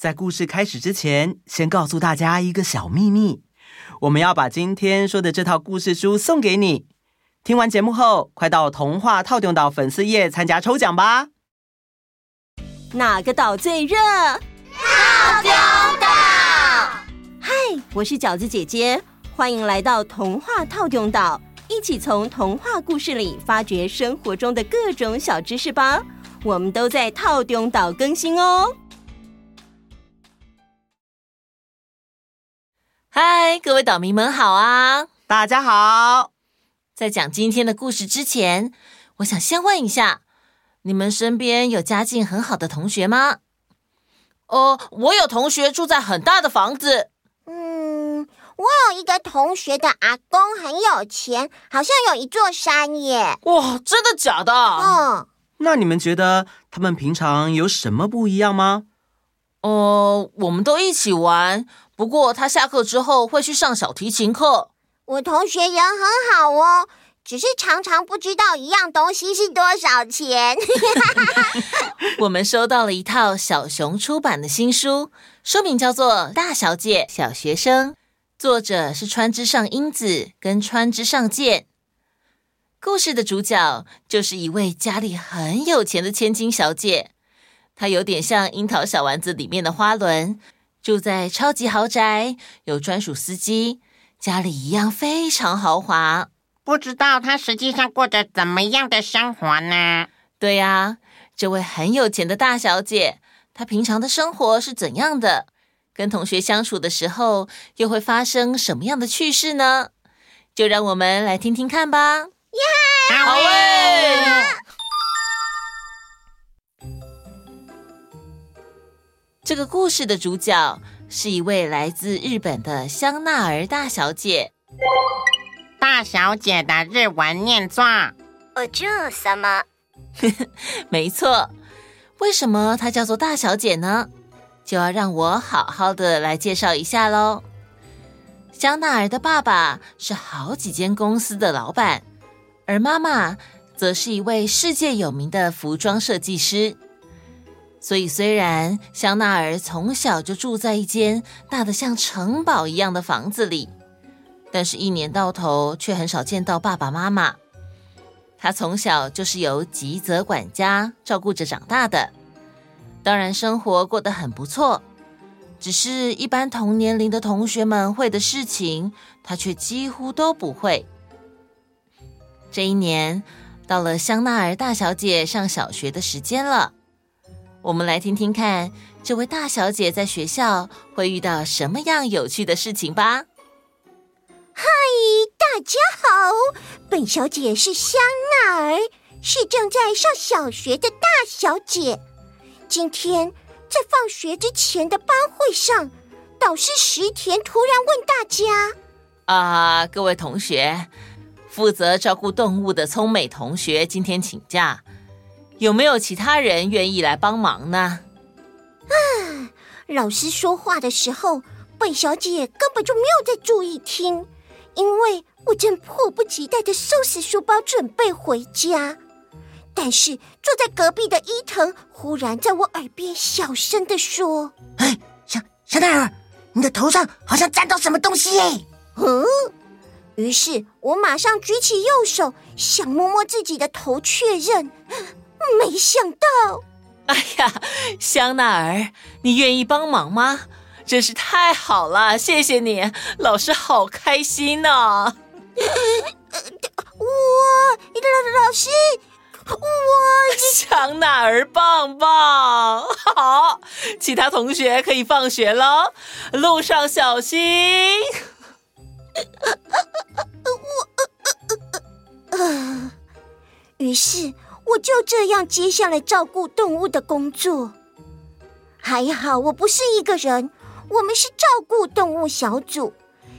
在故事开始之前，先告诉大家一个小秘密：我们要把今天说的这套故事书送给你。听完节目后，快到童话套用岛粉丝页参加抽奖吧！哪个岛最热？透中岛！嗨，我是饺子姐姐，欢迎来到童话透中岛，一起从童话故事里发掘生活中的各种小知识吧！我们都在透中岛更新哦。嗨，各位岛民们好啊！大家好。在讲今天的故事之前，我想先问一下，你们身边有家境很好的同学吗？哦，我有同学住在很大的房子。嗯，我有一个同学的阿公很有钱，好像有一座山耶。哇，真的假的？嗯。那你们觉得他们平常有什么不一样吗？哦、呃，我们都一起玩。不过他下课之后会去上小提琴课。我同学人很好哦，只是常常不知道一样东西是多少钱。我们收到了一套小熊出版的新书，书名叫做《大小姐小学生》，作者是川之上英子跟川之上健。故事的主角就是一位家里很有钱的千金小姐，她有点像《樱桃小丸子》里面的花轮。住在超级豪宅，有专属司机，家里一样非常豪华。不知道他实际上过着怎么样的生活呢？对呀，这位很有钱的大小姐，她平常的生活是怎样的？跟同学相处的时候，又会发生什么样的趣事呢？就让我们来听听看吧。耶！好耶！这个故事的主角是一位来自日本的香奈儿大小姐。大小姐的日文念作“お嬢様”。没错，为什么她叫做大小姐呢？就要让我好好的来介绍一下喽。香奈儿的爸爸是好几间公司的老板，而妈妈则是一位世界有名的服装设计师。所以，虽然香奈儿从小就住在一间大的像城堡一样的房子里，但是，一年到头却很少见到爸爸妈妈。她从小就是由吉泽管家照顾着长大的，当然生活过得很不错。只是一般同年龄的同学们会的事情，她却几乎都不会。这一年，到了香奈儿大小姐上小学的时间了。我们来听听看，这位大小姐在学校会遇到什么样有趣的事情吧。嗨，大家好，本小姐是香奈儿，是正在上小学的大小姐。今天在放学之前的班会上，导师石田突然问大家：“啊，各位同学，负责照顾动物的聪美同学今天请假。”有没有其他人愿意来帮忙呢？啊，老师说话的时候，本小姐根本就没有在注意听，因为我正迫不及待的收拾书包准备回家。但是坐在隔壁的伊藤忽然在我耳边小声的说：“哎，香香奈儿，你的头上好像沾到什么东西耶！”嗯，于是我马上举起右手，想摸摸自己的头确认。没想到，哎呀，香奈儿，你愿意帮忙吗？真是太好了，谢谢你，老师好开心呢、啊。哇，老老师，哇，香奈儿棒棒，好，其他同学可以放学了，路上小心。我，呃，于是我就这样接下来照顾动物的工作。还好我不是一个人，我们是照顾动物小组。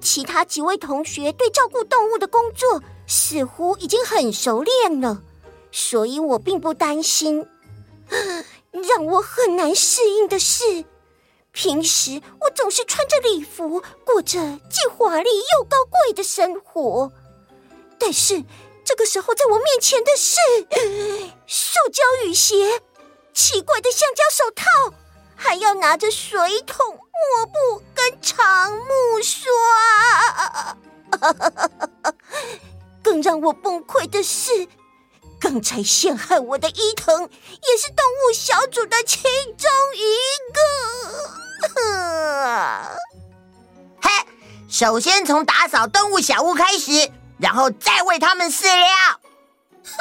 其他几位同学对照顾动物的工作似乎已经很熟练了，所以我并不担心。让我很难适应的是，平时我总是穿着礼服，过着既华丽又高贵的生活，但是这个时候在我面前的是塑胶雨鞋、奇怪的橡胶手套。还要拿着水桶、抹布跟长木刷，更让我崩溃的是，刚才陷害我的伊藤也是动物小组的其中一个。嘿，首先从打扫动物小屋开始，然后再喂它们饲料。哼，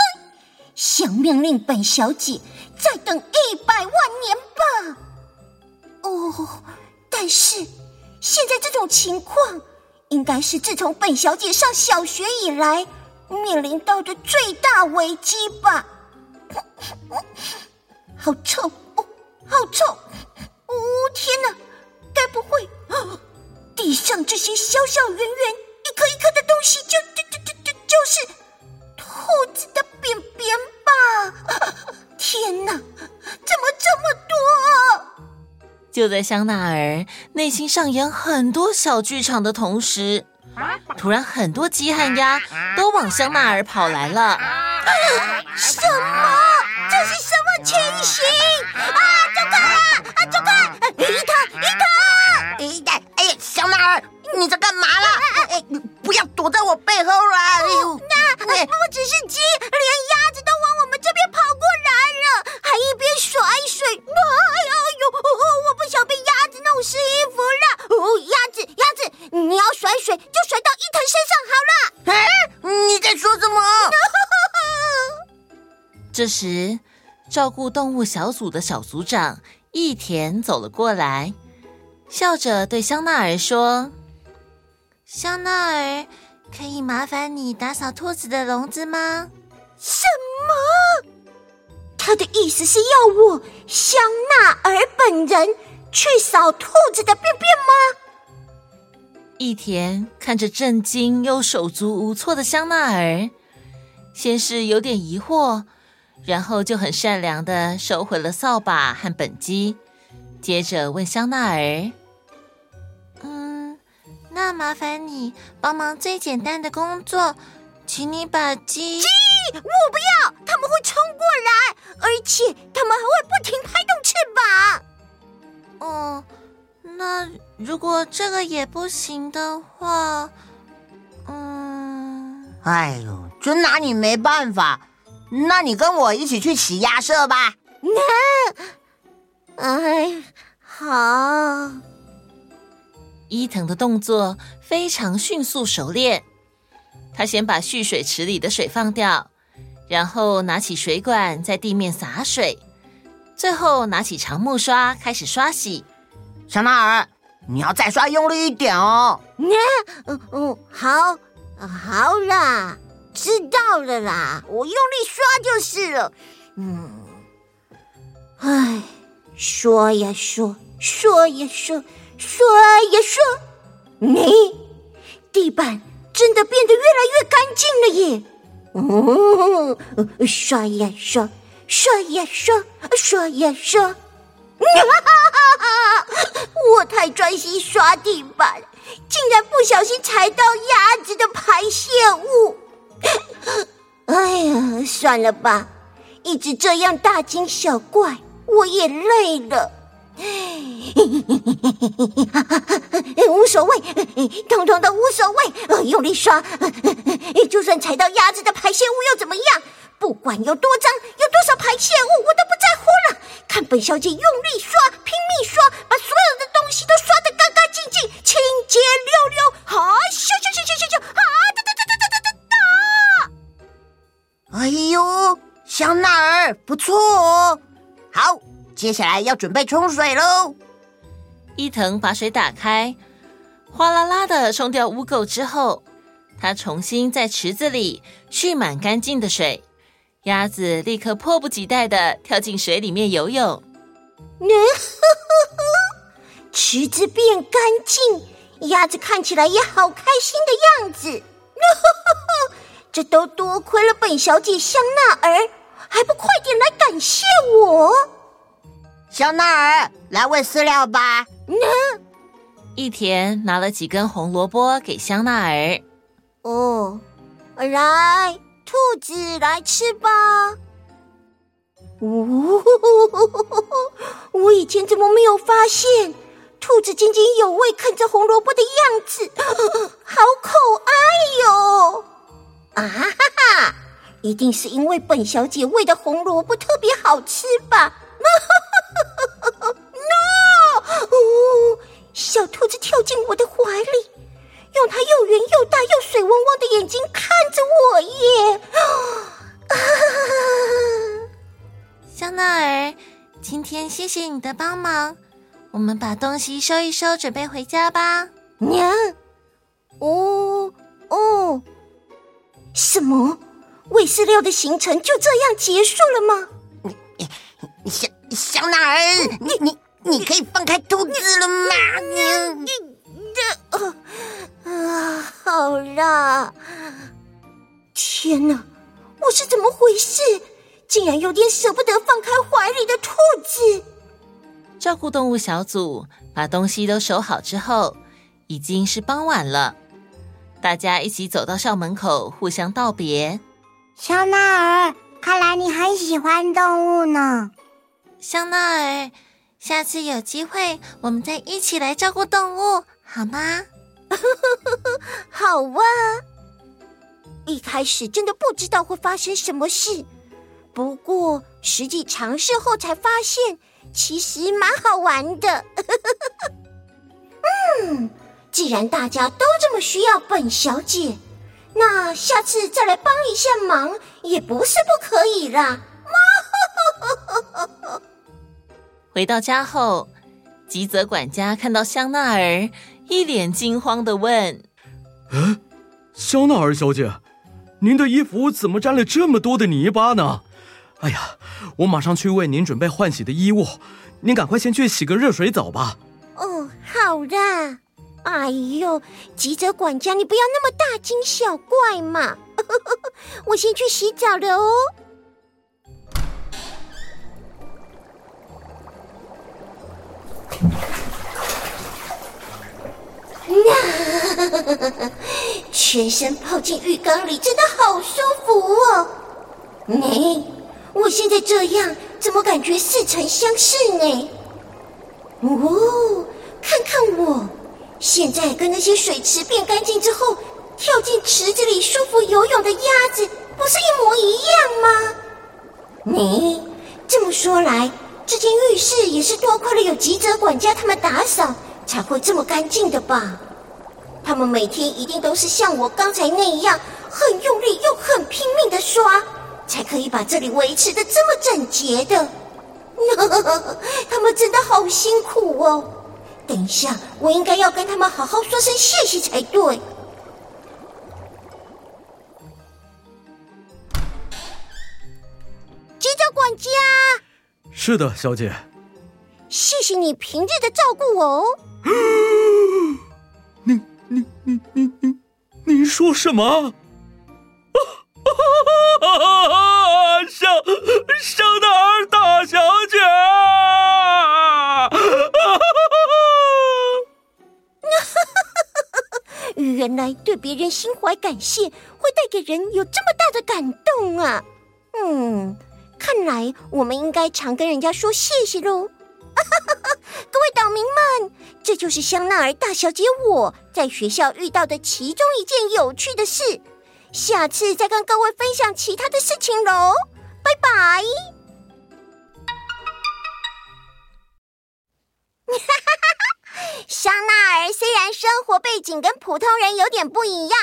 想命令本小姐再等一百万年吧。哦，但是现在这种情况，应该是自从本小姐上小学以来面临到的最大危机吧？好臭哦，好臭！哦，天哪，该不会地上这些小小圆圆、就在香奈儿内心上演很多小剧场的同时，突然很多鸡和鸭都往香奈儿跑来了。这时，照顾动物小组的小组长一田走了过来，笑着对香奈儿说：“香奈儿，可以麻烦你打扫兔子的笼子吗？”什么？他的意思是要我香奈儿本人？去扫兔子的便便吗？一田看着震惊又手足无措的香奈儿，先是有点疑惑，然后就很善良的收回了扫把和本机，接着问香奈儿：“嗯，那麻烦你帮忙最简单的工作，请你把鸡……鸡，我不要，他们会冲过来，而且他们还会不停拍动翅膀。”哦，那如果这个也不行的话，嗯，哎呦，真拿你没办法。那你跟我一起去洗鸭舍吧。那，哎，好。伊藤的动作非常迅速熟练，他先把蓄水池里的水放掉，然后拿起水管在地面洒水。最后拿起长木刷开始刷洗。香奈儿，你要再刷用力一点哦。嗯嗯嗯，好，好啦，知道了啦，我用力刷就是了。嗯，哎，说呀说，说呀说，说呀说，你地板真的变得越来越干净了耶。嗯，刷呀刷。刷呀刷，刷呀刷，哈哈哈！我太专心刷地板，竟然不小心踩到鸭子的排泄物。哎呀，算了吧，一直这样大惊小怪，我也累了。无所谓，通通都无所谓。用力刷，就算踩到鸭子的排泄物又怎么样？不管有多脏，有多少排泄物，我都不在乎了。看本小姐用力刷，拼命刷，把所有的东西都刷得干干净净、清洁哟香奈儿不错哦。好接下来要准备冲水喽。伊藤把水打开哗啦啦的冲掉污垢之后他重新在池子里蓄满干净的水鸭子立刻迫不及待的跳进水里面游泳。池子变干净鸭子看起来也好开心的样子。这都多亏了本小姐香奈儿，还不快点来感谢我？香奈儿，来喂饲料吧。那一田拿了几根红萝卜给香奈儿。哦，来，兔子来吃吧。呜、哦，我以前怎么没有发现？兔子津津有味啃着红萝卜的样子，好可爱哟！啊哈哈！一定是因为本小姐喂的红萝卜特别好吃吧？No！哦，小兔子跳进我的怀里，用它又圆又大又水汪汪的眼睛看着我耶！啊！香奈儿，今天谢谢你的帮忙。我们把东西收一收，准备回家吧。娘，哦哦，什么？喂饲料的行程就这样结束了吗？你你小小哪儿，你你你可以放开兔子了吗？你你这啊啊，好啦！天哪，我是怎么回事？竟然有点舍不得放开怀里的兔子。照顾动物小组把东西都收好之后，已经是傍晚了。大家一起走到校门口，互相道别。香奈儿，看来你很喜欢动物呢。香奈儿，下次有机会我们再一起来照顾动物，好吗？好啊！一开始真的不知道会发生什么事，不过实际尝试后才发现。其实蛮好玩的，嗯，既然大家都这么需要本小姐，那下次再来帮一下忙也不是不可以啦。回到家后，吉泽管家看到香奈儿，一脸惊慌的问：“嗯，香奈儿小姐，您的衣服怎么沾了这么多的泥巴呢？”哎呀，我马上去为您准备换洗的衣物，您赶快先去洗个热水澡吧。哦，好的。哎呦，吉泽管家，你不要那么大惊小怪嘛！我先去洗澡了哦。那 全身泡进浴缸里，真的好舒服哦。你。我现在这样，怎么感觉似曾相识呢？哦，看看我，现在跟那些水池变干净之后，跳进池子里舒服游泳的鸭子，不是一模一样吗？你这么说来，这间浴室也是多亏了有吉泽管家他们打扫，才会这么干净的吧？他们每天一定都是像我刚才那样，很用力又很拼命的刷。才可以把这里维持得这么整洁的，他们真的好辛苦哦。等一下，我应该要跟他们好好说声谢谢才对。吉泽管家，是的，小姐。谢谢你平日的照顾我哦。你你你你你，你说什么？香香奈儿大原来对别人心怀感谢会带给人有这么大的感动啊！嗯，看来我们应该常跟人家说谢谢喽。各位岛民们，这就是香奈儿大小姐我在学校遇到的其中一件有趣的事。下次再跟各位分享其他的事情喽，拜拜。生活背景跟普通人有点不一样，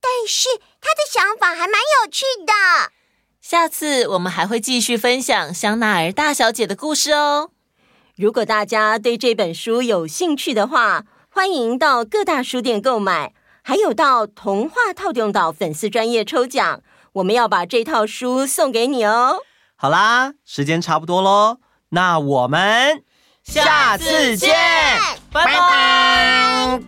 但是他的想法还蛮有趣的。下次我们还会继续分享香奈儿大小姐的故事哦。如果大家对这本书有兴趣的话，欢迎到各大书店购买，还有到童话套用岛粉丝专业抽奖，我们要把这套书送给你哦。好啦，时间差不多喽，那我们下次见，拜拜。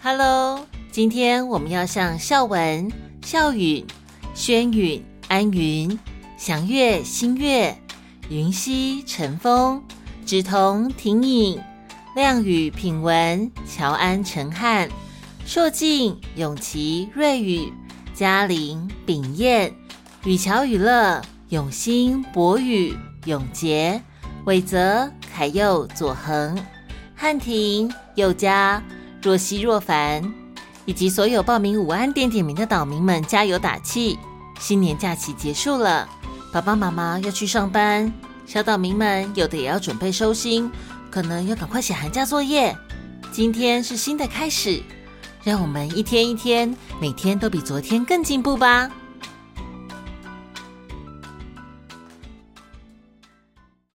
Hello，今天我们要向孝文、孝允、轩允、安云、祥月、新月、云溪、晨风、芷彤、婷颖、亮宇、品文、乔安、陈汉、硕静、永琪、瑞宇。嘉玲、秉燕、雨乔、雨乐、永兴、博宇、永杰、伟泽、凯佑、左恒、汉庭、佑嘉、若曦、若凡，以及所有报名午安点点名的岛民们，加油打气！新年假期结束了，爸爸妈妈要去上班，小岛民们有的也要准备收心，可能要赶快写寒假作业。今天是新的开始。让我们一天一天，每天都比昨天更进步吧。